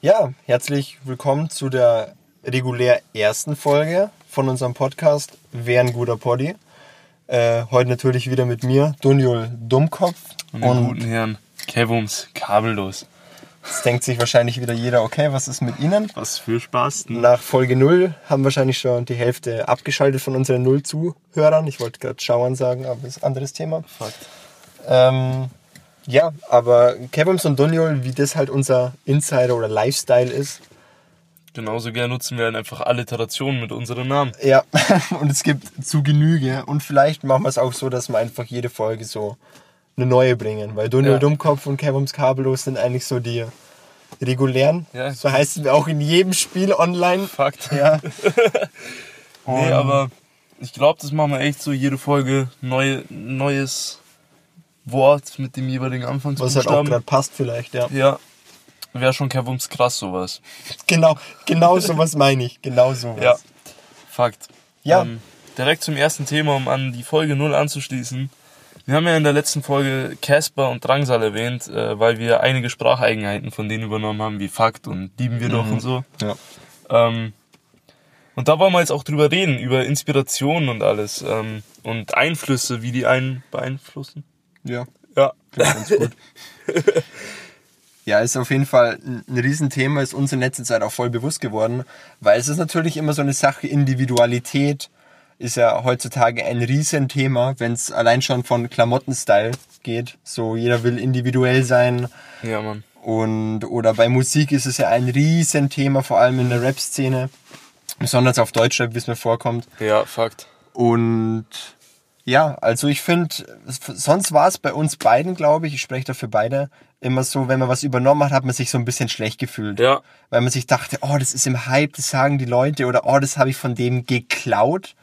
Ja, herzlich willkommen zu der regulär ersten Folge von unserem Podcast Wer ein guter Poddy. Äh, heute natürlich wieder mit mir, Dunjul Dummkopf. Und den guten Herrn Kevums kabellos. Jetzt denkt sich wahrscheinlich wieder jeder, okay, was ist mit Ihnen? Was für Spaß. Nach Folge 0 haben wahrscheinlich schon die Hälfte abgeschaltet von unseren null Zuhörern. Ich wollte gerade Schauern sagen, aber das ist ein anderes Thema. Fakt. Ähm, ja, aber Kevums und Dunjul, wie das halt unser Insider oder Lifestyle ist, Genauso gern nutzen wir halt einfach Alliterationen mit unseren Namen. Ja, und es gibt zu Genüge. Und vielleicht machen wir es auch so, dass wir einfach jede Folge so eine neue bringen. Weil Dunio Ja. Dummkopf und Kevums Kabellos sind eigentlich so die regulären. Ja. So heißen wir auch in jedem Spiel online. Fakt. Ja. Nee, aber ich glaube, das machen wir echt so jede Folge neue, neues Wort mit dem jeweiligen Was halt auch Anfangsbuchstaben. gerade passt vielleicht, ja. ja. Wäre schon Kevums krass sowas. Genau, genau sowas meine ich. Genau sowas. Ja. Fakt. Ja. Ähm, direkt zum ersten Thema, um an die Folge 0 anzuschließen. Wir haben ja in der letzten Folge Casper und Drangsal erwähnt, äh, weil wir einige Spracheigenheiten von denen übernommen haben, wie Fakt und lieben wir doch und so. Ja. Ähm, und da wollen wir jetzt auch drüber reden, über Inspirationen und alles ähm, und Einflüsse, wie die einen beeinflussen. Ja. Ja. Ganz gut. Ja, ist auf jeden Fall ein Riesenthema, ist uns in letzter Zeit auch voll bewusst geworden, weil es ist natürlich immer so eine Sache, Individualität ist ja heutzutage ein Riesenthema, wenn es allein schon von Klamottenstyle geht. So, jeder will individuell sein Ja, Mann. und oder bei Musik ist es ja ein Riesenthema, vor allem in der Rap-Szene, besonders auf Deutschrap, wie es mir vorkommt. Ja, Fakt. Und ja, also ich finde, sonst war es bei uns beiden, glaube ich, ich spreche dafür beide, immer so, wenn man was übernommen hat, hat man sich so ein bisschen schlecht gefühlt. Ja. Weil man sich dachte, oh, das ist im Hype, das sagen die Leute oder oh, das habe ich von dem geklaut.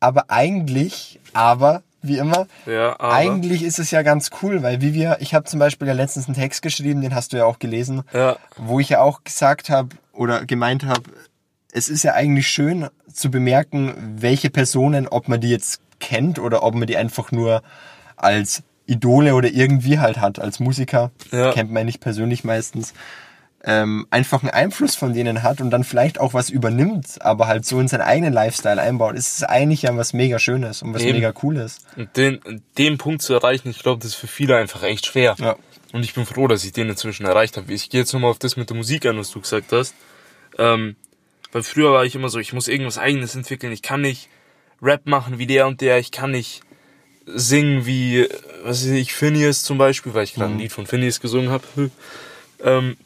Aber eigentlich, aber wie immer, Ja, aber. eigentlich ist es ja ganz cool, weil wie wir, ich habe zum Beispiel ja letztens einen Text geschrieben, den hast du ja auch gelesen, Ja. wo ich ja auch gesagt habe oder gemeint habe, es ist ja eigentlich schön zu bemerken, welche Personen, ob man die jetzt kennt oder ob man die einfach nur als Idole oder irgendwie halt hat, als Musiker, Ja. kennt man nicht persönlich meistens, ähm, einfach einen Einfluss von denen hat und dann vielleicht auch was übernimmt, aber halt so in seinen eigenen Lifestyle einbaut, ist es eigentlich ja was mega Schönes und was Eben. mega Cooles. Und den, den Punkt zu erreichen, ich glaube, das ist für viele einfach echt schwer. Ja. Und ich bin froh, dass ich den inzwischen erreicht habe. Ich gehe jetzt nochmal auf das mit der Musik an, was du gesagt hast. Ähm, weil früher war ich immer so, ich muss irgendwas eigenes entwickeln. Ich kann nicht Rap machen wie der und der. Ich kann nicht singen wie, was weiß ich, Phineas zum Beispiel, weil ich gerade ein Lied von Phineas gesungen habe. ähm,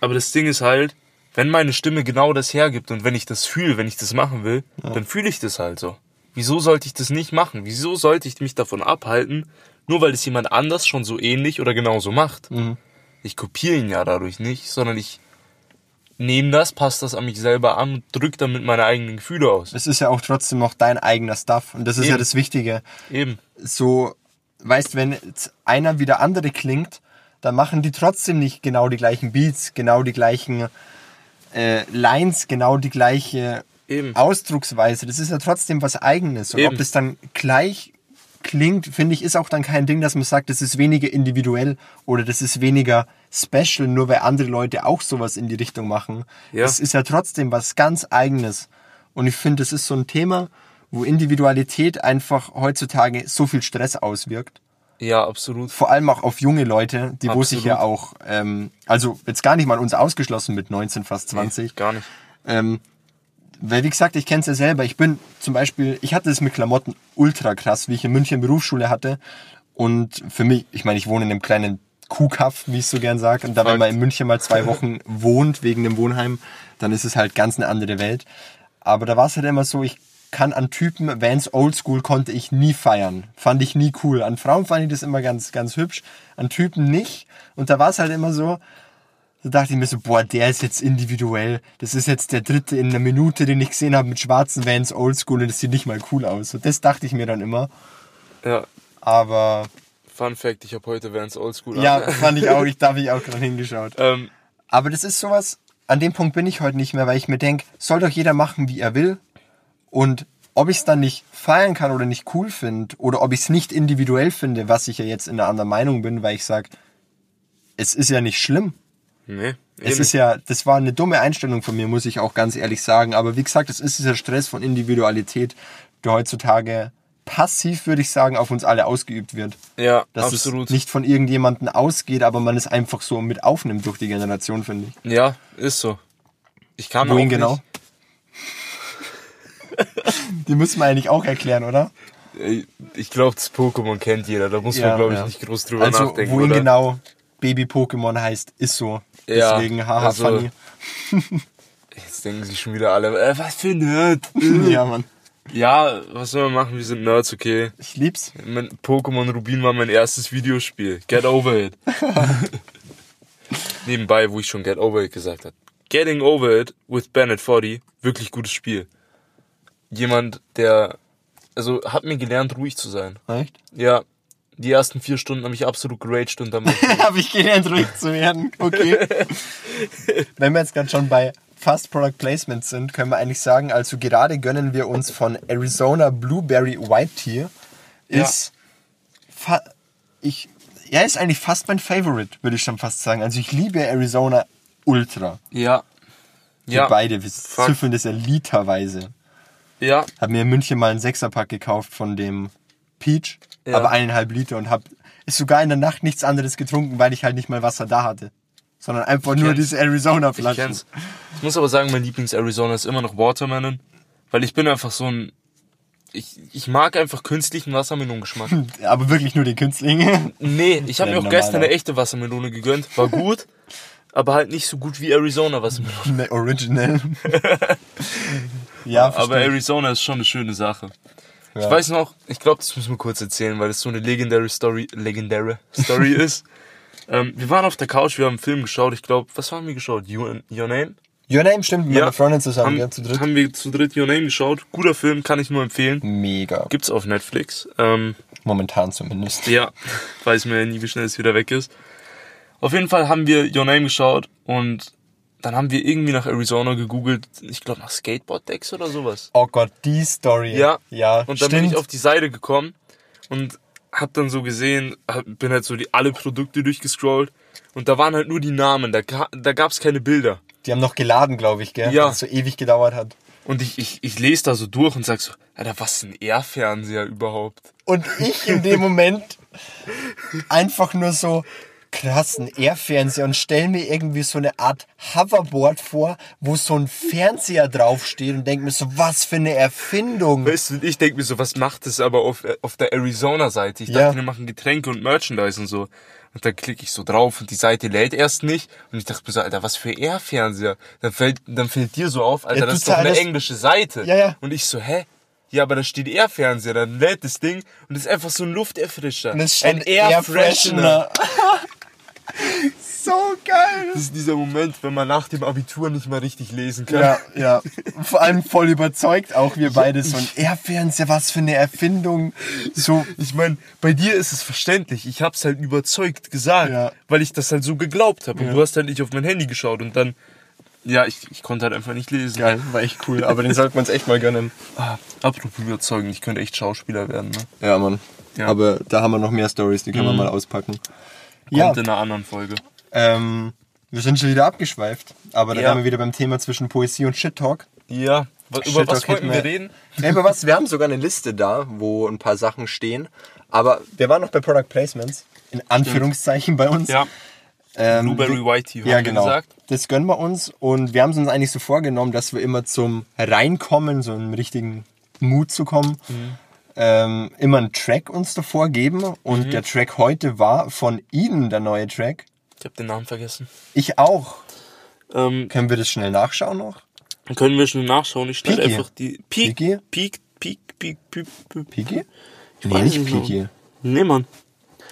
aber das Ding ist halt, wenn meine Stimme genau das hergibt und wenn ich das fühle, wenn ich das machen will, dann fühle ich das halt so. Wieso sollte ich das nicht machen? Wieso sollte ich mich davon abhalten, nur weil es jemand anders schon so ähnlich oder genauso macht? Ich kopiere ihn ja dadurch nicht, sondern ich nehme das, passe das an mich selber an und drücke damit meine eigenen Gefühle aus. Es ist ja auch trotzdem noch dein eigener Stuff und das ist ja Eben. das Wichtige. Eben. so, weißt, wenn jetzt einer wie der andere klingt, dann machen die trotzdem nicht genau die gleichen Beats, genau die gleichen äh, Lines, genau die gleiche Eben. Ausdrucksweise. Das ist ja trotzdem was Eigenes. Und Eben. ob das dann gleich klingt, finde ich, ist auch dann kein Ding, dass man sagt, das ist weniger individuell oder das ist weniger special, nur weil andere Leute auch sowas in die Richtung machen. Ja. Es ist ja trotzdem was ganz Eigenes. Und ich finde, das ist so ein Thema, wo Individualität einfach heutzutage so viel Stress auswirkt. Ja, absolut. Vor allem auch auf junge Leute, die wo sich Absolut. ja auch, ähm, also jetzt gar nicht mal uns ausgeschlossen mit 19, fast 20. Nee, gar nicht. Ähm, weil wie gesagt, ich kenne es ja selber. Ich bin zum Beispiel, ich hatte es mit Klamotten ultra krass, wie ich in München Berufsschule hatte. Und für mich, ich meine, ich wohne in einem kleinen Kuhkaff, wie ich so gern sage. Und da, wenn man in München mal zwei Wochen wohnt, wegen dem Wohnheim, dann ist es halt ganz eine andere Welt. Aber da war es halt immer so, ich kann an Typen, Vans Oldschool konnte ich nie feiern. Fand ich nie cool. An Frauen fand ich das immer ganz, ganz hübsch. An Typen nicht. Und da war es halt immer so, da dachte ich mir so, boah, der ist jetzt individuell. Das ist jetzt der dritte in einer Minute, den ich gesehen habe mit schwarzen Vans Oldschool und das sieht nicht mal cool aus. So, das dachte ich mir dann immer. Ja. Aber Fun Fact, ich habe heute Vans Oldschool ja, an. fand ich auch, ich, da habe ich auch dran hingeschaut. ähm, Aber das ist sowas, an dem Punkt bin ich heute nicht mehr, weil ich mir denke, soll doch jeder machen, wie er will. Und ob ich es dann nicht feiern kann oder nicht cool finde, oder ob ich es nicht individuell finde, was ich ja jetzt in einer anderen Meinung bin, weil ich sage, es ist ja nicht schlimm. Nee. eh Es nicht. ist ja, das war eine dumme Einstellung von mir, muss ich auch ganz ehrlich sagen. Aber wie gesagt, es ist dieser Stress von Individualität, der heutzutage passiv, würde ich sagen, auf uns alle ausgeübt wird. ja, Dass absolut. es nicht von irgendjemandem ausgeht, aber man es einfach so mit aufnimmt durch die Generation, finde ich. Ja, ist so. Ich kann Wohin auch genau? Die müssen wir eigentlich auch erklären, oder? Ey, ich glaube, das Pokémon kennt jeder. Da muss Ja, man, glaube ich, ja. nicht groß drüber Also, nachdenken. wohin oder? genau Baby-Pokémon heißt, ist so. Ja, Deswegen, haha, also- funny. Jetzt denken sich schon wieder alle, äh, was für ein Nerd. ja, Mann. Ja, was soll man machen? Wir sind Nerds, okay. Ich lieb's. Mein Pokémon Rubin war mein erstes Videospiel. Get over it. Nebenbei, wo ich schon Get over it gesagt habe. Getting over it with Bennett 40, wirklich gutes Spiel. Jemand, der, also, hat mir gelernt, ruhig zu sein. Echt? Ja, die ersten vier Stunden habe ich absolut geraged und dann Habe ich gelernt, ruhig zu werden. Okay. Wenn wir jetzt gerade schon bei Fast Product Placement sind, können wir eigentlich sagen, also gerade gönnen wir uns von Arizona Blueberry White Tea. Ist fa ich ja, ist eigentlich fast mein Favorite, würde ich schon fast sagen. Also ich liebe Arizona ultra. Ja. Wir Ja. beide, wir Fuck. süffeln das ja literweise. Ja. Hab mir in München mal einen Sechserpack gekauft von dem Peach, Ja. aber eineinhalb Liter und hab sogar in der Nacht nichts anderes getrunken, weil ich halt nicht mal Wasser da hatte. Sondern einfach nur kenn's. diese Arizona Ich kenn's. Ich muss aber sagen, mein Lieblings-Arizona ist immer noch Watermelon. Weil ich bin einfach so ein. Ich, ich mag einfach künstlichen Wassermelonengeschmack. Aber wirklich nur die künstlichen. Nee, ich habe mir auch gestern eine echte Wassermelone gegönnt. War gut, aber halt nicht so gut wie Arizona Wassermelone. Ne, Original. ja, Aber verstehe. Arizona ist schon eine schöne Sache. Ich Ja. weiß noch, ich glaube, das müssen wir kurz erzählen, weil das so eine legendäre Story, legendäre Story ist. Ähm, wir waren auf der Couch, wir haben einen Film geschaut. Ich glaube, was haben wir geschaut? Your, Your Name? Your Name stimmt mit meiner Freundin zusammen, haben, ja, zu dritt. haben wir zu dritt Your Name geschaut. Guter Film, kann ich nur empfehlen. Mega. Gibt's auf Netflix. Ähm, Momentan zumindest. ja, weiß mir ja nie, wie schnell es wieder weg ist. Auf jeden Fall haben wir Your Name geschaut und dann haben wir irgendwie nach Arizona gegoogelt. Ich glaube nach Skateboard-Decks oder sowas. Oh Gott, die Story. Ja. Ja, Und dann stimmt. bin ich auf die Seite gekommen und hab dann so gesehen, bin halt so die alle Produkte durchgescrollt und da waren halt nur die Namen, da, da gab's keine Bilder. die haben noch geladen, glaube ich, gell? Ja. Weil es so ewig gedauert hat. Und ich, ich, ich lese da so durch und sag so, Alter, was ist ein Air-Fernseher überhaupt? Und ich in dem Moment einfach nur so krassen Air-Fernseher und stell mir irgendwie so eine Art Hoverboard vor, wo so ein Fernseher draufsteht und denk mir so, was für eine Erfindung. Weißt du, ich denk mir so, was macht das aber auf, auf der Arizona-Seite? Ich Ja. dachte, die machen Getränke und Merchandise und so. Und dann klicke ich so drauf und die Seite lädt erst nicht. Und ich dachte mir so, Alter, was für Air-Fernseher? Dann fällt, dann fällt dir so auf, Alter, Ja, das ist doch eine zahlst- englische Seite. Ja, ja. Und ich so, hä? Ja, aber da steht Air-Fernseher, dann lädt das Ding und das ist einfach so ein Lufterfrischer. Ein stand Air Freshener. so geil. Das ist dieser Moment, wenn man nach dem Abitur nicht mal richtig lesen kann. Ja, ja. Vor allem voll überzeugt auch wir beide. So ein Air-Fernseher, was für eine Erfindung. So, Ich meine, bei dir ist es verständlich. Ich hab's halt überzeugt gesagt, Ja. weil ich das halt so geglaubt habe. Und Ja. du hast halt nicht auf mein Handy geschaut und dann, ja, ich, ich konnte halt einfach nicht lesen. geil, war echt cool. Aber den sollten wir uns echt mal gönnen. Ah, apropos überzeugen, ich könnte echt Schauspieler werden, ne? Ja, Mann. Ja. Aber da haben wir noch mehr Stories, die können wir mal auspacken. Kommt Ja, in einer anderen Folge. ähm, wir sind schon wieder abgeschweift. Aber da Ja. wären wir wieder beim Thema zwischen Poesie und Shit Talk. Ja, über Shit was Talk wollten wir reden? Ja, über was? Wir haben sogar eine Liste da, wo ein paar Sachen stehen. Aber wir waren noch bei Product Placements. In Anführungszeichen bei uns. Ja, Ähm, Blueberry White Tea, Ja, haben wir genau. gesagt. Das gönnen wir uns und wir haben es uns eigentlich so vorgenommen, dass wir immer zum Reinkommen, so einen richtigen Mut zu kommen, Mhm. Ähm, immer einen Track uns davor geben. Und Mhm. der Track heute war von Eden, der neue Track. Ich habe den Namen vergessen. Ich auch. Ähm, Können wir das schnell nachschauen noch? können wir schon nachschauen. Ich stelle einfach die... Peak, Piki? Peak, Peak, Peak, Peak, Peak. Piki? Ich Nee, nicht. Piki. Nee, Mann.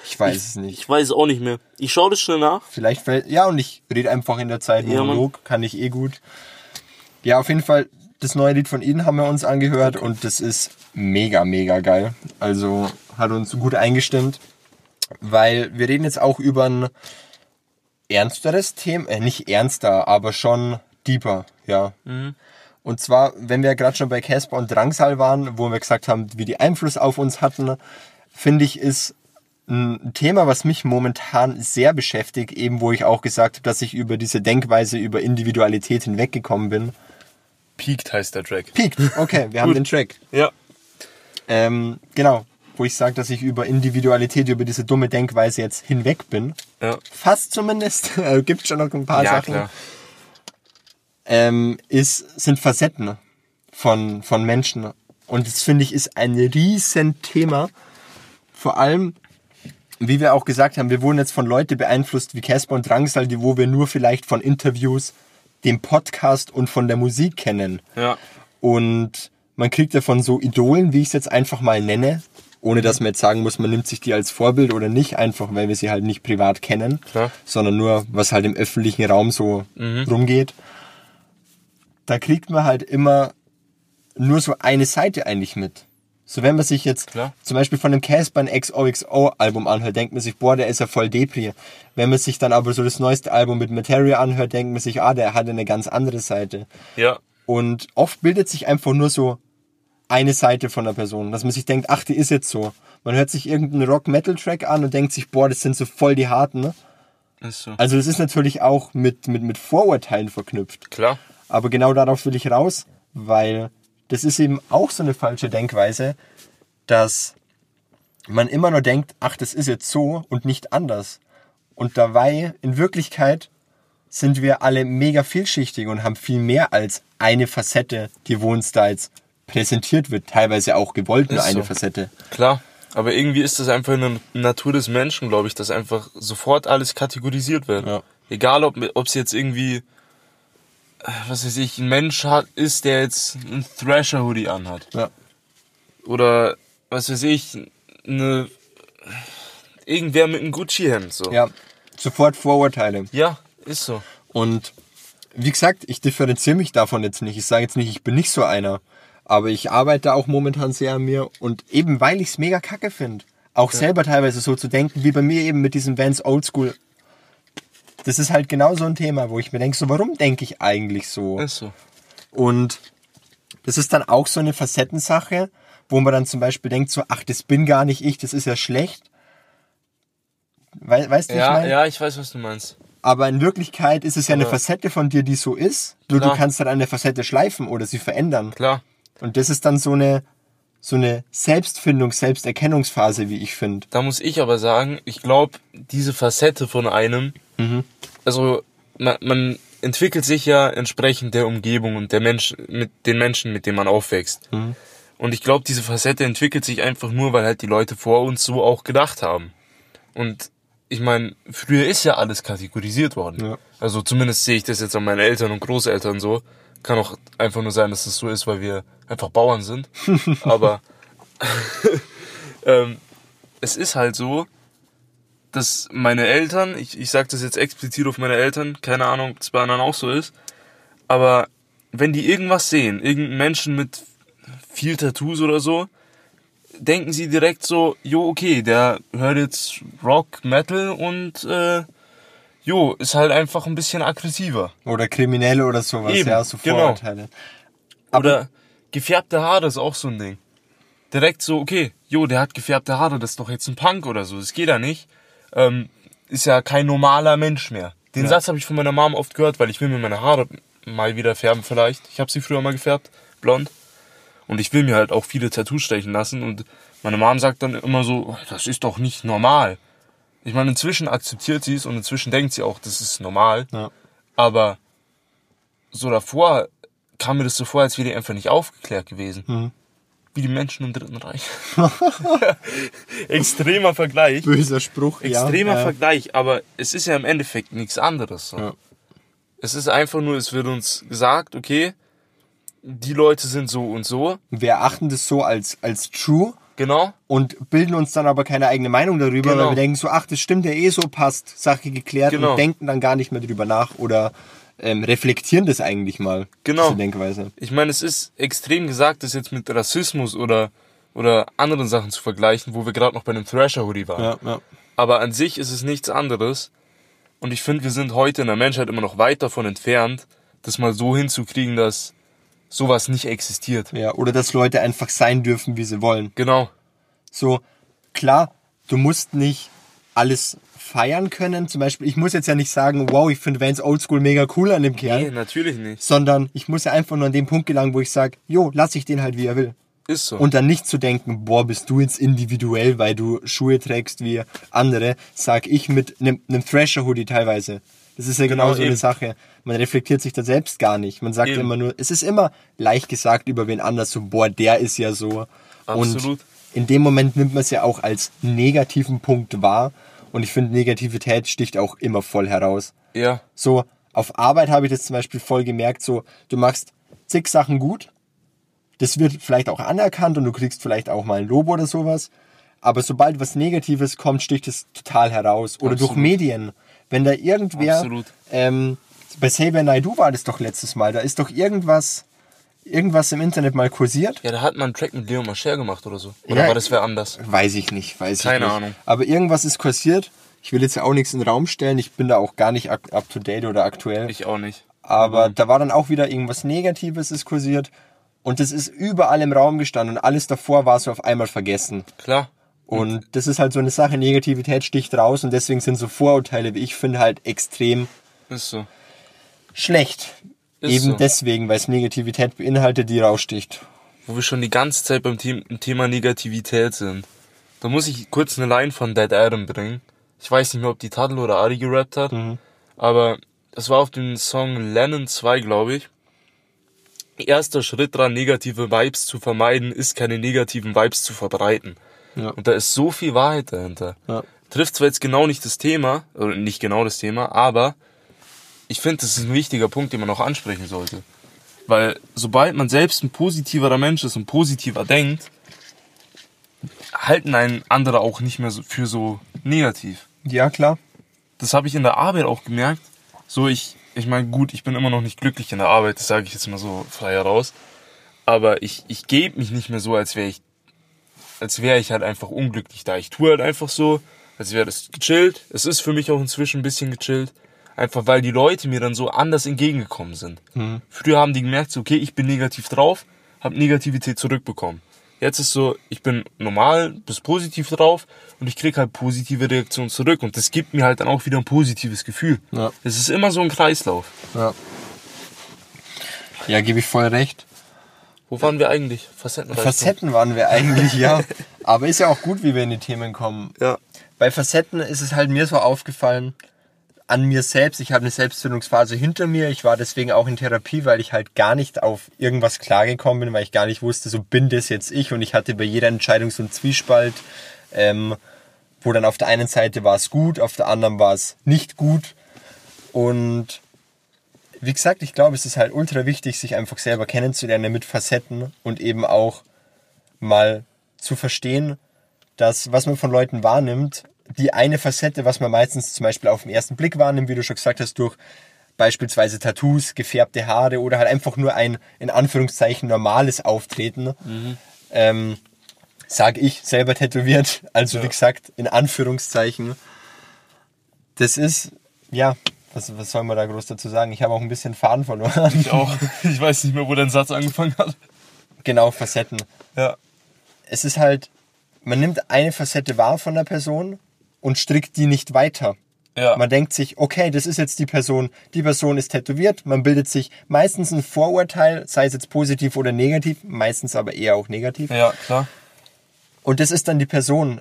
Ich weiß es nicht. Ich weiß es auch nicht mehr. Ich schaue das schnell nach. Vielleicht fällt. Ja, und ich rede einfach in der Zeit Ja. Monolog, kann ich eh gut. Ja, auf jeden Fall, das neue Lied von Eden haben wir uns angehört und das ist mega, mega geil. Also hat uns gut eingestimmt, weil wir reden jetzt auch über ein ernsteres Thema, äh, nicht ernster, aber schon deeper, ja. Und zwar, wenn wir gerade schon bei Casper und Drangsal waren, wo wir gesagt haben, wie die Einfluss auf uns hatten, finde ich, ist ein Thema, was mich momentan sehr beschäftigt, eben wo ich auch gesagt habe, dass ich über diese Denkweise, über Individualität hinweggekommen bin. Peaked heißt der Track. Peaked, okay, wir haben den Track. Ja. Ähm, genau, wo ich sage, dass ich über Individualität, über diese dumme Denkweise jetzt hinweg bin. Ja. Fast zumindest. Äh, Gibt schon noch ein paar Ja, Sachen. klar. ähm, ist, sind Facetten von, von Menschen. Und das finde ich ist ein riesen Thema. Vor allem, wie wir auch gesagt haben, wir wurden jetzt von Leuten beeinflusst wie Casper und Drangsal, die wo wir nur vielleicht von Interviews, dem Podcast und von der Musik kennen. Ja. Und man kriegt davon so Idolen, wie ich es jetzt einfach mal nenne, ohne dass man jetzt sagen muss, man nimmt sich die als Vorbild oder nicht, einfach weil wir sie halt nicht privat kennen, Klar. sondern nur, was halt im öffentlichen Raum so rumgeht. Da kriegt man halt immer nur so eine Seite eigentlich mit. So wenn man sich jetzt Klar. zum Beispiel von dem Casper ein XOXO-Album anhört, denkt man sich, boah, der ist ja voll Depri. Wenn man sich dann aber so das neueste Album mit Materia anhört, denkt man sich, ah, der hat eine ganz andere Seite. Ja. Und oft bildet sich einfach nur so eine Seite von der Person, dass man sich denkt, ach, die ist jetzt so. Man hört sich irgendeinen Rock-Metal-Track an und denkt sich, boah, das sind so voll die harten. Ne? Ist so. Also das ist natürlich auch mit, mit, mit Vorurteilen verknüpft. Klar. Aber genau darauf will ich raus, weil das ist eben auch so eine falsche Denkweise, dass man immer nur denkt, ach, das ist jetzt so und nicht anders. Und dabei, in Wirklichkeit, sind wir alle mega vielschichtig und haben viel mehr als eine Facette, die wo uns da jetzt präsentiert wird. Teilweise auch gewollt nur eine so. Facette. Klar. Aber irgendwie ist das einfach eine Natur des Menschen, glaube ich, dass einfach sofort alles kategorisiert wird. Ja. Egal, ob es jetzt irgendwie, was weiß ich, ein Mensch hat, ist, der jetzt ein Thrasher-Hoodie anhat. Ja. Oder, was weiß ich, eine, irgendwer mit einem Gucci-Hemd, so. ja, sofort Vorurteile. Ja, ist so. Und wie gesagt, ich differenziere mich davon jetzt nicht. Ich sage jetzt nicht, ich bin nicht so einer. Aber ich arbeite auch momentan sehr an mir. Und eben weil ich es mega kacke finde, auch selber teilweise so zu denken, wie bei mir eben mit diesem Vans Oldschool. Das ist halt genau so ein Thema, wo ich mir denke, so warum denke ich eigentlich so? Ist so. Und das ist dann auch so eine Facettensache, wo man dann zum Beispiel denkt, so, ach, das bin gar nicht ich, das ist ja schlecht. Wei- weißt du, wie ich Ja, meine? ja, ich weiß, was du meinst. Aber in Wirklichkeit ist es ja eine Facette von dir, die so ist. Nur du kannst dann eine Facette schleifen oder sie verändern. Klar. Und das ist dann so eine, so eine Selbstfindung, Selbsterkennungsphase, wie ich finde. Da muss ich aber sagen, ich glaube, diese Facette von einem, also man, man entwickelt sich ja entsprechend der Umgebung und der Mensch, mit den Menschen, mit denen man aufwächst. Und ich glaube, diese Facette entwickelt sich einfach nur, weil halt die Leute vor uns so auch gedacht haben. Und ich meine, früher ist ja alles kategorisiert worden. Ja. Also zumindest sehe ich das jetzt an meinen Eltern und Großeltern so. Kann auch einfach nur sein, dass das so ist, weil wir einfach Bauern sind. Aber ähm, es ist halt so, dass meine Eltern, ich, ich sage das jetzt explizit auf meine Eltern, keine Ahnung, ob es bei anderen auch so ist, aber wenn die irgendwas sehen, irgendeinen Menschen mit viel Tattoos oder so, denken sie direkt so, jo, okay, der hört jetzt Rock, Metal und äh, jo, ist halt einfach ein bisschen aggressiver. Oder Kriminelle oder sowas, Eben, ja, so genau. Vorurteile. Oder gefärbte Haare ist auch so ein Ding. Direkt so, okay, jo, der hat gefärbte Haare, das ist doch jetzt ein Punk oder so, das geht ja nicht. Ähm, ist ja kein normaler Mensch mehr. Den Ja. Satz habe ich von meiner Mom oft gehört, weil ich will mir meine Haare mal wieder färben vielleicht. Ich habe sie früher mal gefärbt, blond. Und ich will mir halt auch viele Tattoos stechen lassen und meine Mom sagt dann immer so, "Oh, das ist doch nicht normal. Ich meine, inzwischen akzeptiert sie es und inzwischen denkt sie auch, das ist normal. Ja. Aber so davor kam mir das so vor, als wäre die einfach nicht aufgeklärt gewesen. Mhm. Wie die Menschen im Dritten Reich. Extremer Vergleich. Böser Spruch, Extremer ja. Vergleich, aber es ist ja im Endeffekt nichts anderes. So. Ja. Es ist einfach nur, es wird uns gesagt, okay, die Leute sind so und so, Wir erachten das so als, als true genau. und bilden uns dann aber keine eigene Meinung darüber, Genau. weil wir denken so, ach, das stimmt ja eh so, passt, Sache geklärt Genau. und denken dann gar nicht mehr drüber nach oder ähm, reflektieren das eigentlich mal, Genau. diese Denkweise. Ich meine, es ist extrem gesagt, das jetzt mit Rassismus oder, oder anderen Sachen zu vergleichen, wo wir gerade noch bei einem Thrasher-Hoodie waren. Ja, ja. Aber an sich ist es nichts anderes. Und ich finde, wir sind heute in der Menschheit immer noch weit davon entfernt, das mal so hinzukriegen, dass sowas nicht existiert. ja. Oder dass Leute einfach sein dürfen, wie sie wollen. Genau. So, klar, du musst nicht alles feiern können. Zum Beispiel, ich muss jetzt ja nicht sagen, wow, ich finde Vans Oldschool mega cool an dem Kerl. Nee, natürlich nicht. Sondern ich muss ja einfach nur an den Punkt gelangen, wo ich sage, jo, lass ich den halt, wie er will. Ist so. Und dann nicht zu denken, boah, bist du jetzt individuell, weil du Schuhe trägst wie andere, sag ich mit einem, einem Thrasher-Hoodie teilweise. Das ist ja genau, so eine eben. Sache. Man reflektiert sich da selbst gar nicht. Man sagt Eben. immer nur, es ist immer leicht gesagt über wen anders, so, boah, der ist ja so. Absolut. Und in dem Moment nimmt man es ja auch als negativen Punkt wahr. Und ich finde, Negativität sticht auch immer voll heraus. ja, So, auf Arbeit habe ich das zum Beispiel voll gemerkt, so, du machst zig Sachen gut, das wird vielleicht auch anerkannt und du kriegst vielleicht auch mal ein Lob oder sowas, aber sobald was Negatives kommt, sticht es total heraus. Oder durch Absolut. Medien. Wenn da irgendwer, Absolut. ähm, bei Saber Naidu war das doch letztes Mal, da ist doch irgendwas, irgendwas im Internet mal kursiert. ja, da hat man einen Track mit Leo Mascher gemacht oder so. Oder Ja. war das wer anders? Weiß ich nicht, weiß Keine ich nicht. Ahnung. Aber irgendwas ist kursiert. Ich will jetzt ja auch nichts in den Raum stellen. Ich bin da auch gar nicht up to date oder aktuell. Ich auch nicht. Aber da war dann auch wieder irgendwas Negatives ist kursiert. Und das ist überall im Raum gestanden und alles davor war so auf einmal vergessen. Klar. Und das ist halt so eine Sache, Negativität sticht raus und deswegen sind so Vorurteile, wie ich finde, halt extrem Ist so. schlecht. Ist Eben so. deswegen, weil es Negativität beinhaltet, die raussticht. Wo wir schon die ganze Zeit beim The Thema Negativität sind. Da muss ich kurz eine Line von Dead Adam bringen. Ich weiß nicht mehr, ob die Tadl oder Ari gerappt hat. Aber es war auf dem Song Lennon 2, glaube ich. Erster Schritt dran, negative Vibes zu vermeiden, ist keine negativen Vibes zu verbreiten. Ja. Und da ist so viel Wahrheit dahinter. Ja. Trifft zwar jetzt genau nicht das Thema, oder nicht genau das Thema, aber ich finde, das ist ein wichtiger Punkt, den man auch ansprechen sollte. Weil sobald man selbst ein positiverer Mensch ist und positiver denkt, halten einen andere auch nicht mehr für so negativ. Ja, klar. Das habe ich in der Arbeit auch gemerkt. So, ich, ich meine, gut, ich bin immer noch nicht glücklich in der Arbeit, das sage ich jetzt mal so frei heraus. Aber ich, ich gebe mich nicht mehr so, als wäre ich, als wäre ich halt einfach unglücklich da. Ich tue halt einfach so, als wäre das gechillt. Es ist für mich auch inzwischen ein bisschen gechillt. Einfach weil die Leute mir dann so anders entgegengekommen sind. Früher haben die gemerkt, so, okay, ich bin negativ drauf, habe Negativität zurückbekommen. Jetzt ist so, ich bin normal bis positiv drauf und ich krieg halt positive Reaktionen zurück und das gibt mir halt dann auch wieder ein positives Gefühl. Ja. Es ist immer so ein Kreislauf. Ja. Ja, gebe ich voll recht. Wo waren wir eigentlich? Facettenreichtum. Facetten waren wir eigentlich, ja. Aber ist ja auch gut, wie wir in die Themen kommen. Ja. Bei Facetten ist es halt mir so aufgefallen, an mir selbst, ich habe eine Selbstfindungsphase hinter mir, ich war deswegen auch in Therapie, weil ich halt gar nicht auf irgendwas klargekommen bin, weil ich gar nicht wusste, so bin das jetzt ich. Und ich hatte bei jeder Entscheidung so einen Zwiespalt, ähm, wo dann auf der einen Seite war es gut, auf der anderen war es nicht gut. Und wie gesagt, ich glaube, es ist halt ultra wichtig, sich einfach selber kennenzulernen mit Facetten und eben auch mal zu verstehen, dass was man von Leuten wahrnimmt, die eine Facette, was man meistens zum Beispiel auf den ersten Blick wahrnimmt, wie du schon gesagt hast, durch beispielsweise Tattoos, gefärbte Haare oder halt einfach nur ein in Anführungszeichen normales Auftreten, ähm, sage ich selber tätowiert, also wie gesagt in Anführungszeichen. Das ist ja, was, was soll man da groß dazu sagen? Ich habe auch ein bisschen Faden verloren. Ich auch. Ich weiß nicht mehr, wo dein Satz angefangen hat. genau, Facetten. Ja. es ist halt, man nimmt eine Facette wahr von der Person und strickt die nicht weiter. Ja. Man denkt sich, okay, das ist jetzt die Person, die Person ist tätowiert, man bildet sich meistens ein Vorurteil, sei es jetzt positiv oder negativ, meistens aber eher auch negativ. ja, klar. Und das ist dann die Person.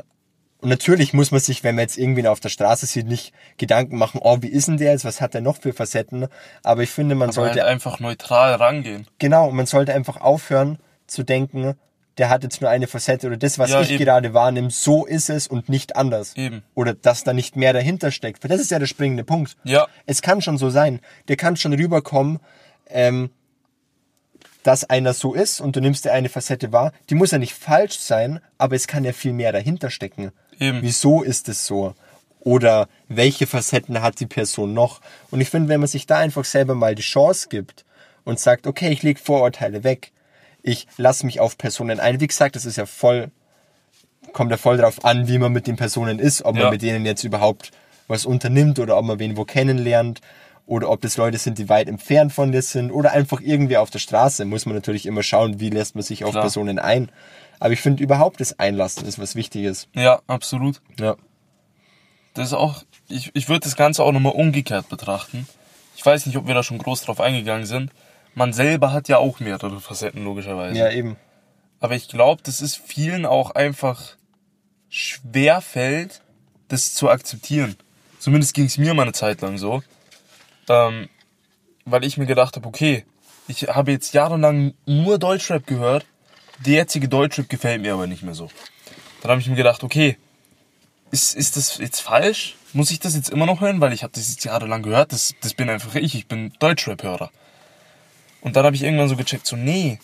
Und natürlich muss man sich, wenn man jetzt irgendwen auf der Straße sieht, nicht Gedanken machen, oh, wie ist denn der jetzt, was hat der noch für Facetten? Aber ich finde, man Sollte sollte halt einfach neutral rangehen. Genau, man sollte einfach aufhören zu denken, der hat jetzt nur eine Facette oder das, was Ja, ich eben. gerade wahrnehme, so ist es und nicht anders. Eben. Oder dass da nicht mehr dahinter steckt. Weil das ist ja der springende Punkt. Ja. Es kann schon so sein. Der kann schon rüberkommen, ähm, dass einer so ist und du nimmst dir eine Facette wahr. Die muss ja nicht falsch sein, aber es kann ja viel mehr dahinter stecken. Eben. Wieso ist es so? Oder welche Facetten hat die Person noch? Und ich finde, wenn man sich da einfach selber mal die Chance gibt und sagt, okay, ich lege Vorurteile weg, ich lasse mich auf Personen ein. Wie gesagt, das ist ja voll, kommt ja voll drauf an, wie man mit den Personen ist, ob Ja. man mit denen jetzt überhaupt was unternimmt oder ob man wen wo kennenlernt oder ob das Leute sind, die weit entfernt von dir sind oder einfach irgendwie auf der Straße. Muss man natürlich immer schauen, wie lässt man sich auf Klar. Personen ein. Aber ich finde überhaupt das Einlassen ist was Wichtiges. Ja, absolut. Ja. Das ist auch, ich, ich würde das Ganze auch nochmal umgekehrt betrachten. Ich weiß nicht, ob wir da schon groß drauf eingegangen sind. Man selber hat ja auch mehrere Facetten, logischerweise. Ja, eben. Aber ich glaube, das ist vielen auch einfach schwer fällt, das zu akzeptieren. Zumindest ging es mir mal eine Zeit lang so. Ähm, weil ich mir gedacht habe, okay, ich habe jetzt jahrelang nur Deutschrap gehört. Der jetzige Deutschrap gefällt mir aber nicht mehr so. Dann habe ich mir gedacht, okay, ist, ist das jetzt falsch? Muss ich das jetzt immer noch hören? Weil ich habe das jetzt jahrelang gehört. Das, das bin einfach ich. Ich bin Deutschrap-Hörer. Und dann habe ich irgendwann so gecheckt, so, nee,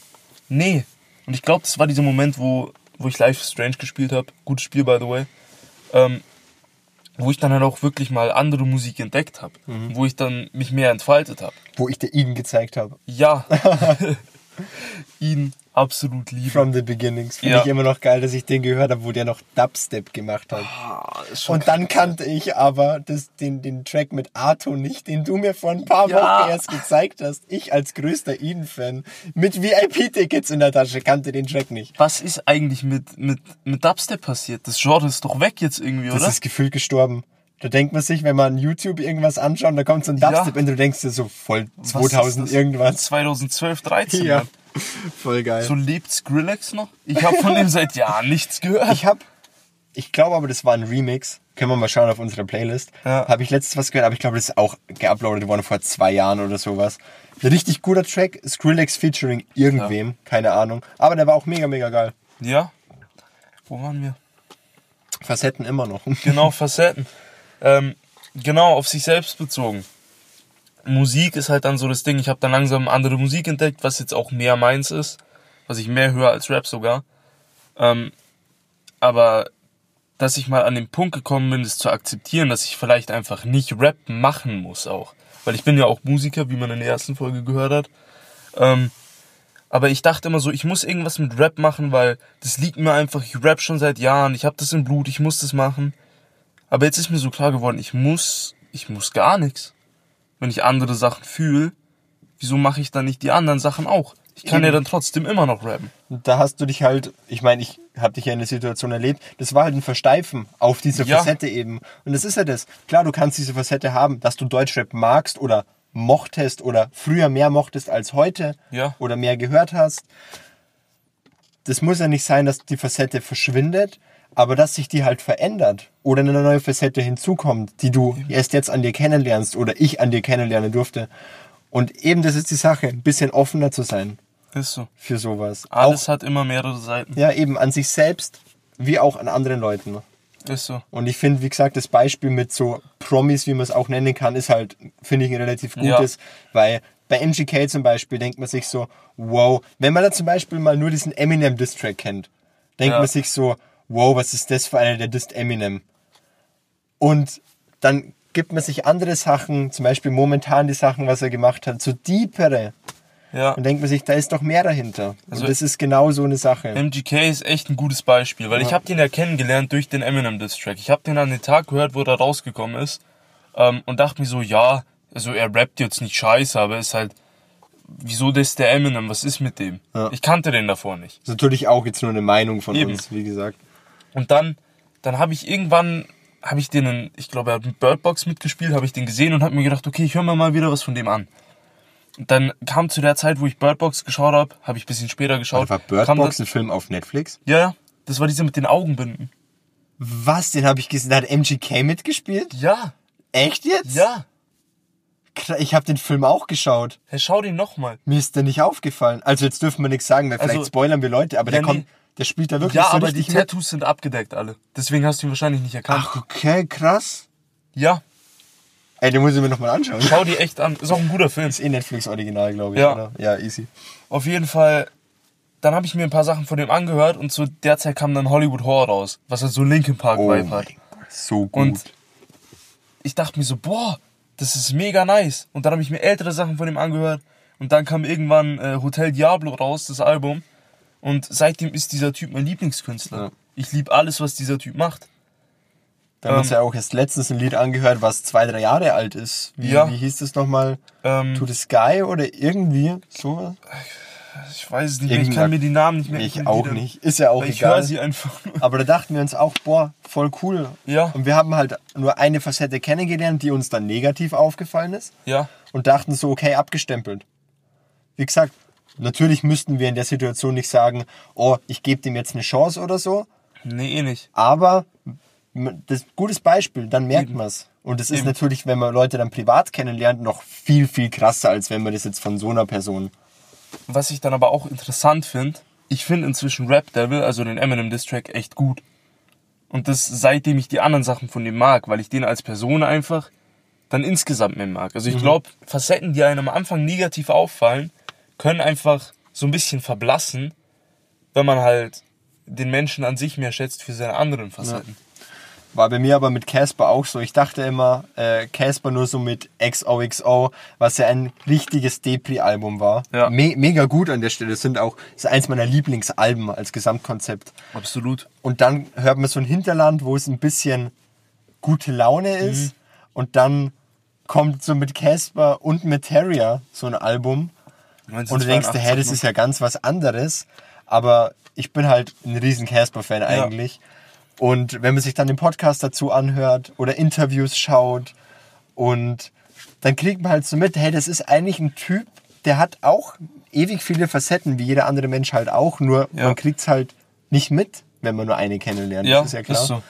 nee. Und ich glaube, das war dieser Moment, wo, wo ich live Strange gespielt habe. Gutes Spiel, by the way. Ähm, wo ich dann halt auch wirklich mal andere Musik entdeckt habe. Wo ich dann mich mehr entfaltet habe. Wo ich dir ihn gezeigt habe. Ja. Ihn absolut liebe. From the beginnings. Finde Ja. ich immer noch geil, dass ich den gehört habe, wo der noch Dubstep gemacht hat. Ah, ist schon Und dann kannte ich aber das, den, den Track mit Arto nicht, den du mir vor ein paar Ja. Wochen erst gezeigt hast. Ich als größter Eden-Fan mit VIP-Tickets in der Tasche kannte den Track nicht. Was ist eigentlich mit, mit, mit Dubstep passiert? Das Genre ist doch weg jetzt irgendwie, Das oder? ist gefühlt gestorben. Da denkt man sich, wenn man YouTube irgendwas anschaut, da kommt so ein Ja. Dubstep und du denkst dir so voll Was 2000 ist das? irgendwas. 2012, 13. Ja, Mann. voll geil. So lebt Skrillex noch? Ich habe von dem seit Jahren nichts gehört. Ich hab, ich glaube aber, das war ein Remix. Können wir mal schauen auf unserer Playlist. Ja. Habe ich letztens was gehört, aber ich glaube, das ist auch geuploadet worden vor zwei Jahren oder sowas. Ein richtig guter Track, Skrillex featuring irgendwem, keine Ahnung. Aber der war auch mega, mega geil. Ja. Wo waren wir? Facetten immer noch. Genau, Facetten. Ähm, genau, auf sich selbst bezogen. Musik ist halt dann so das Ding. Ich habe dann langsam andere Musik entdeckt, was jetzt auch mehr meins ist. Was ich mehr höre als Rap sogar. Ähm, aber dass ich mal an den Punkt gekommen bin, das zu akzeptieren, dass ich vielleicht einfach nicht Rap machen muss auch. Weil ich bin ja auch Musiker, wie man in der ersten Folge gehört hat. Ähm, aber ich dachte immer so, ich muss irgendwas mit Rap machen, weil das liegt mir einfach. Ich rap schon seit Jahren, ich habe das im Blut, ich muss das machen. Aber jetzt ist mir so klar geworden, ich muss, ich muss gar nichts. Wenn ich andere Sachen fühle, wieso mache ich dann nicht die anderen Sachen auch? Ich kann Eben. ja dann trotzdem immer noch rappen. Da hast du dich halt, ich meine, ich habe dich ja in der Situation erlebt, das war halt ein Versteifen auf diese Ja. Facette eben. Und das ist ja das. Klar, du kannst diese Facette haben, dass du Deutschrap magst oder mochtest oder früher mehr mochtest als heute Ja. oder mehr gehört hast. Das muss ja nicht sein, dass die Facette verschwindet, aber dass sich die halt verändert oder eine neue Facette hinzukommt, die du erst jetzt an dir kennenlernst oder ich an dir kennenlernen durfte. Und eben das ist die Sache, ein bisschen offener zu sein Ist so. für sowas. Alles hat immer mehrere Seiten. Ja, eben an sich selbst, wie auch an anderen Leuten. Ist so. Und ich finde, wie gesagt, das Beispiel mit so Promis, wie man es auch nennen kann, ist halt, finde ich, ein relativ Ja. gutes, weil bei MGK zum Beispiel denkt man sich so, wow, wenn man da zum Beispiel mal nur diesen Eminem Diss-Track kennt, denkt Ja. man sich so, wow, was ist das für einer, der disst Eminem? Und dann gibt man sich andere Sachen, zum Beispiel momentan die Sachen, was er gemacht hat, so deepere. Ja. Und denkt man sich, da ist doch mehr dahinter. Also- und das ist genau so eine Sache. MGK ist echt ein gutes Beispiel, weil ich habe den ja kennengelernt durch den Eminem Diss Track. Ich habe den an den Tag gehört, wo er rausgekommen ist ähm, und dachte mir so, ja, also er rappt jetzt nicht scheiße, aber ist halt, wieso das der Eminem? Was ist mit dem? Ja. Ich kannte den davor nicht. Das ist natürlich auch jetzt nur eine Meinung von Eben. uns, wie gesagt. Und dann, dann habe ich irgendwann, habe ich den, in, ich glaube, er hat mit Birdbox mitgespielt, habe ich den gesehen und habe mir gedacht, okay, ich höre mir mal wieder was von dem an. Und dann kam zu der Zeit, wo ich Birdbox geschaut habe, habe ich ein bisschen später geschaut. War kam Birdbox ein Film auf Netflix? ja, ja, das war dieser mit den Augenbinden. Was? Den habe ich gesehen. Da hat MGK mitgespielt? Ja, Echt jetzt? ja. Ich habe den Film auch geschaut. Hey, schau den nochmal. Mir ist der nicht aufgefallen. Also jetzt dürfen wir nichts sagen, weil vielleicht Also- spoilern wir Leute, aber der Ja, kommt, nee. Der spielt da wirklich Ja, so aber die mit. Tattoos sind abgedeckt alle. Deswegen hast du ihn wahrscheinlich nicht erkannt. Ach, okay, krass. Ja, Ey, den muss ich mir nochmal anschauen. schau dir echt an. Ist auch ein guter Film. Ist eh Netflix-Original, glaube ich, Ja. oder? Ja, easy. Auf jeden Fall, dann habe ich mir ein paar Sachen von dem angehört und zu der Zeit kam dann Hollywood Horror raus, was halt so Linkin Park Oh Vibe hat. So gut. Und ich dachte mir so, boah, das ist mega nice. Und dann habe ich mir ältere Sachen von ihm angehört. Und dann kam irgendwann äh, Hotel Diablo raus, das Album. Und seitdem ist dieser Typ mein Lieblingskünstler. Ja. Ich liebe alles, was dieser Typ macht. wir haben uns ähm, ja auch erst letztens ein Lied angehört, was zwei, drei Jahre alt ist. Wie, Ja. wie hieß das nochmal? Ähm, To the Sky oder irgendwie sowas? Ich weiß es nicht mehr, ich kann mir die Namen nicht mehr Ich auch nicht. Ist ja auch Weil ich höre egal. sie einfach nur. Aber da dachten wir uns auch, boah, voll cool. Ja. Und wir haben halt nur eine Facette kennengelernt, die uns dann negativ aufgefallen ist. Ja, Und dachten so, okay, abgestempelt. Wie gesagt, natürlich müssten wir in der Situation nicht sagen, oh, ich gebe dem jetzt eine Chance oder so. nee, eh nicht. Aber das gutes Beispiel, dann merkt man es. Und es ist natürlich, wenn man Leute dann privat kennenlernt, noch viel, viel krasser, als wenn man das jetzt von so einer Person. Was ich dann aber auch interessant finde, ich finde inzwischen Rap Devil, also den Eminem Diss Track, echt gut. Und das seitdem ich die anderen Sachen von dem mag, weil ich den als Person einfach dann insgesamt mehr mag. Also ich glaube, Facetten, die einem am Anfang negativ auffallen, können einfach so ein bisschen verblassen, wenn man halt den Menschen an sich mehr schätzt für seine anderen Facetten. War bei mir aber mit Casper auch so. Ich dachte immer, äh, Casper nur so mit XOXO, was ja ein richtiges Depri-Album war. Ja. Me mega gut an der Stelle. Das sind auch, das ist eins meiner Lieblingsalben als Gesamtkonzept. Absolut. Und dann hört man so ein Hinterland, wo es ein bisschen gute Laune ist. Und dann kommt so mit Casper und mit Terrier so ein Album. Und du denkst, hä, das ist ja ganz was anderes. Aber ich bin halt ein riesen Casper-Fan eigentlich. Und wenn man sich dann den Podcast dazu anhört oder Interviews schaut und dann kriegt man halt so mit, hey, das ist eigentlich ein Typ, der hat auch ewig viele Facetten, wie jeder andere Mensch halt auch, nur Ja. man kriegt's halt nicht mit, wenn man nur eine kennenlernt. ja, das ist ja klar. so.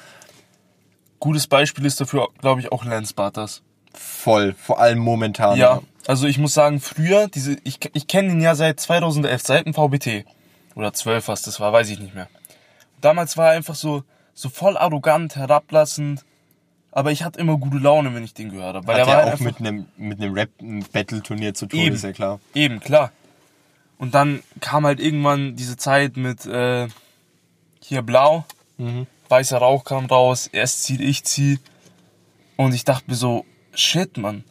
Gutes Beispiel ist dafür, glaube ich, auch Lance Barters. Voll, vor allem momentan. Ja, also ich muss sagen, früher, diese, ich, ich kenne ihn ja seit 2011, seit dem VBT. Oder 12 was das war, weiß ich nicht mehr. Damals war er einfach so, so voll arrogant, herablassend. Aber ich hatte immer gute Laune, wenn ich den gehört habe. Weil Hat er war ja auch mit einem mit einem Rap-Battle-Turnier zu tun, Eben. ist ja klar. Eben, klar. Und dann kam halt irgendwann diese Zeit mit äh, hier blau, Mhm. weißer Rauch kam raus, erst zieht, ich zieh. Und ich dachte mir so, shit, Mann.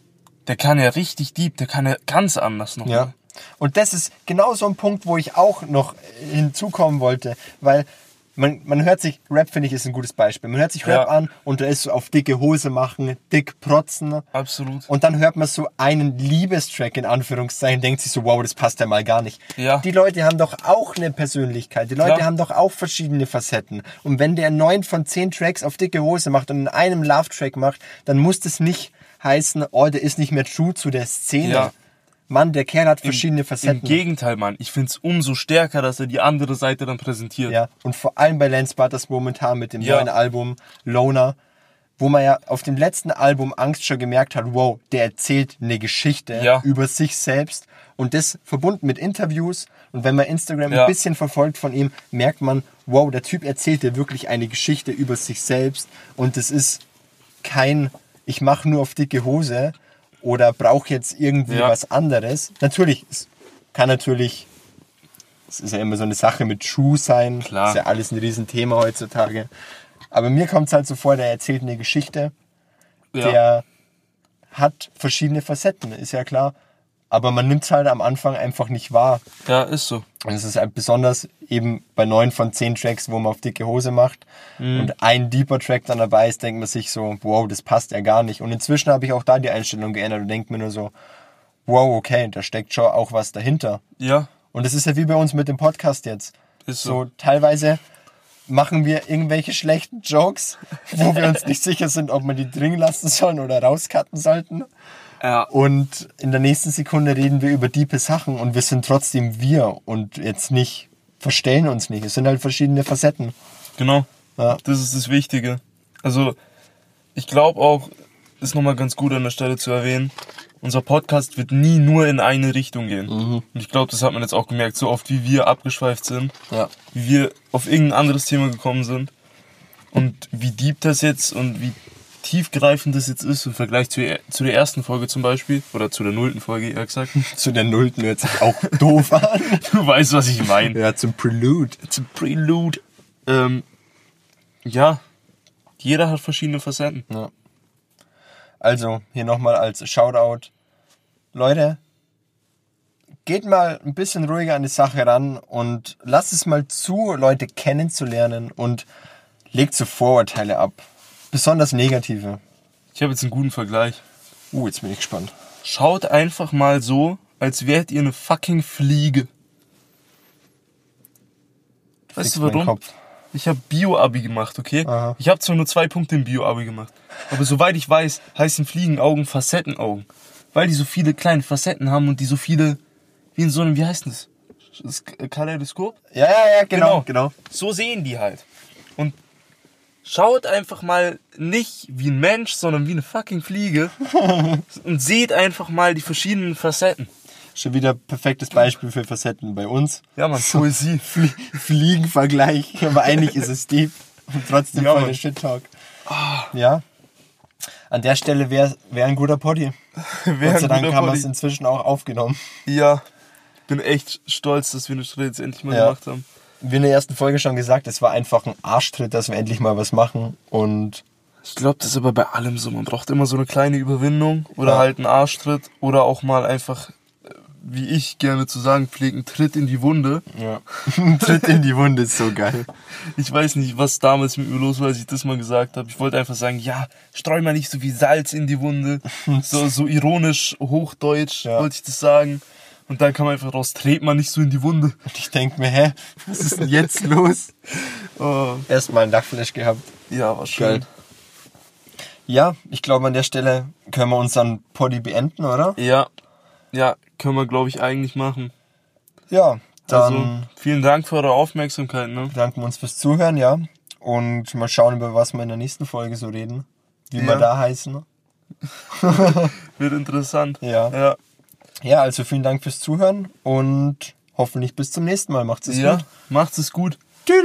Der kann ja richtig deep, der kann ja ganz anders noch. Ja. mal. Und das ist genau so ein Punkt, wo ich auch noch hinzukommen wollte, weil man, man hört sich, Rap finde ich ist ein gutes Beispiel, man hört sich Rap Ja. an und da ist so auf dicke Hose machen, dick protzen Absolut. und dann hört man so einen Liebestrack in Anführungszeichen, denkt sich so, wow, das passt ja mal gar nicht. Ja. Die Leute haben doch auch eine Persönlichkeit, die Leute Klar. haben doch auch verschiedene Facetten und wenn der neun von zehn Tracks auf dicke Hose macht und in einem Love-Track macht, dann muss das nicht heißen, oh, der ist nicht mehr true zu der Szene. Ja. Mann, der Kerl hat verschiedene Facetten. Im Gegenteil, Mann. Ich find's umso stärker, dass er die andere Seite dann präsentiert. Ja, und vor allem bei Lance Butters momentan mit dem Ja. neuen Album Loner, wo man ja auf dem letzten Album Angst schon gemerkt hat, wow, der erzählt eine Geschichte Ja. über sich selbst und das verbunden mit Interviews und wenn man Instagram Ja. ein bisschen verfolgt von ihm, merkt man, wow, der Typ erzählt dir wirklich eine Geschichte über sich selbst und es ist kein ich mache nur auf dicke Hose oder brauche jetzt irgendwie Ja. was anderes. Natürlich, es kann natürlich es ist ja immer so eine Sache mit True sein. Klar. Ist ja alles ein Riesenthema heutzutage. Aber mir kommt es halt so vor, der erzählt eine Geschichte, Ja. der hat verschiedene Facetten, ist ja klar. Aber man nimmt es halt am Anfang einfach nicht wahr. ja, ist so. Und es ist halt besonders eben bei neun von zehn Tracks, wo man auf dicke Hose macht Mhm. und ein deeper Track dann dabei ist, denkt man sich so, wow, das passt ja gar nicht. Und inzwischen habe ich auch da die Einstellung geändert und denke mir nur so, wow, okay, da steckt schon auch was dahinter. Ja, Und es ist ja wie bei uns mit dem Podcast jetzt. ist So so. teilweise machen wir irgendwelche schlechten Jokes, wo wir uns nicht sicher sind, ob wir die drin lassen sollen oder rauscutten sollten. Ja. Und in der nächsten Sekunde reden wir über diepe Sachen und wir sind trotzdem wir und jetzt nicht, verstellen uns nicht. Es sind halt verschiedene Facetten. Genau. Ja. Das ist das Wichtige. Also, ich glaube auch, ist nochmal ganz gut an der Stelle zu erwähnen, unser Podcast wird nie nur in eine Richtung gehen. Und ich glaube, das hat man jetzt auch gemerkt, so oft wie wir abgeschweift sind, Ja. wie wir auf irgendein anderes Thema gekommen sind und wie deep das jetzt und wie tiefgreifend das jetzt ist im Vergleich zu, zu der ersten Folge zum Beispiel, oder zu der nullten Folge eher gesagt. Zu der Nullten hört sich auch doof an. Du weißt, was ich meine. Ja, zum Prelude. Zum Prelude. Ähm, ja, jeder hat verschiedene Facetten. Ja. Also, hier nochmal als Shoutout. Leute, geht mal ein bisschen ruhiger an die Sache ran und lasst es mal zu, Leute kennenzulernen und legt so Vorurteile ab. Besonders negative. Ich habe jetzt einen guten Vergleich. Uh, jetzt bin ich gespannt. Schaut einfach mal so, als wärt ihr eine fucking Fliege. Weißt du warum? Ich habe Bio-Abi gemacht, okay? Aha. Ich habe zwar nur zwei Punkte im Bio-Abi gemacht, aber soweit ich weiß, heißen Fliegenaugen Facettenaugen. Weil die so viele kleine Facetten haben und die so viele, wie in so einem, wie heißt das? Das Kaleidoskop? Ja, ja, ja, genau, genau. So sehen die halt. Und schaut einfach mal nicht wie ein Mensch, sondern wie eine fucking Fliege und seht einfach mal die verschiedenen Facetten. Schon wieder perfektes Beispiel für Facetten bei uns. Ja, man, Poesie. Flie Fliegenvergleich, aber eigentlich ist es deep und trotzdem Ja, voll der Shit-Talk. Ja. An der Stelle wäre wär ein guter Poddy. Wär Gott sei Dank haben wir es inzwischen auch aufgenommen. Ja, ich bin echt stolz, dass wir den Schritt jetzt endlich mal Ja. gemacht haben. Wie in der ersten Folge schon gesagt, es war einfach ein Arschtritt, dass wir endlich mal was machen. Und Ich glaube, das ist aber bei allem so. Man braucht immer so eine kleine Überwindung oder Ja. halt einen Arschtritt oder auch mal einfach, äh, wie ich gerne zu sagen pflege, einen Tritt in die Wunde. ja. ein Tritt in die Wunde ist so geil. Ich weiß nicht, was damals mit mir los war, als ich das mal gesagt habe. Ich wollte einfach sagen, ja, streu mal nicht so viel Salz in die Wunde. So, so ironisch, hochdeutsch Ja. wollte ich das sagen. Und dann kam einfach raus, tret mal nicht so in die Wunde. Und ich denk mir, hä, was ist denn jetzt los? Oh, Erstmal ein Lachflash gehabt. ja, war schön. Geil. Ja, ich glaube, an der Stelle können wir unseren Poddy beenden, oder? Ja, ja, können wir, glaube ich, eigentlich machen. Ja, dann Also, vielen Dank für eure Aufmerksamkeit. Ne? bedanken wir uns fürs Zuhören, ja. Und mal schauen, über was wir in der nächsten Folge so reden. Wie wir Ja. da heißen. Wird interessant. Ja. Ja, Ja, also vielen Dank fürs Zuhören und hoffentlich bis zum nächsten Mal. Macht's es ja gut. macht's es gut. Tschüss.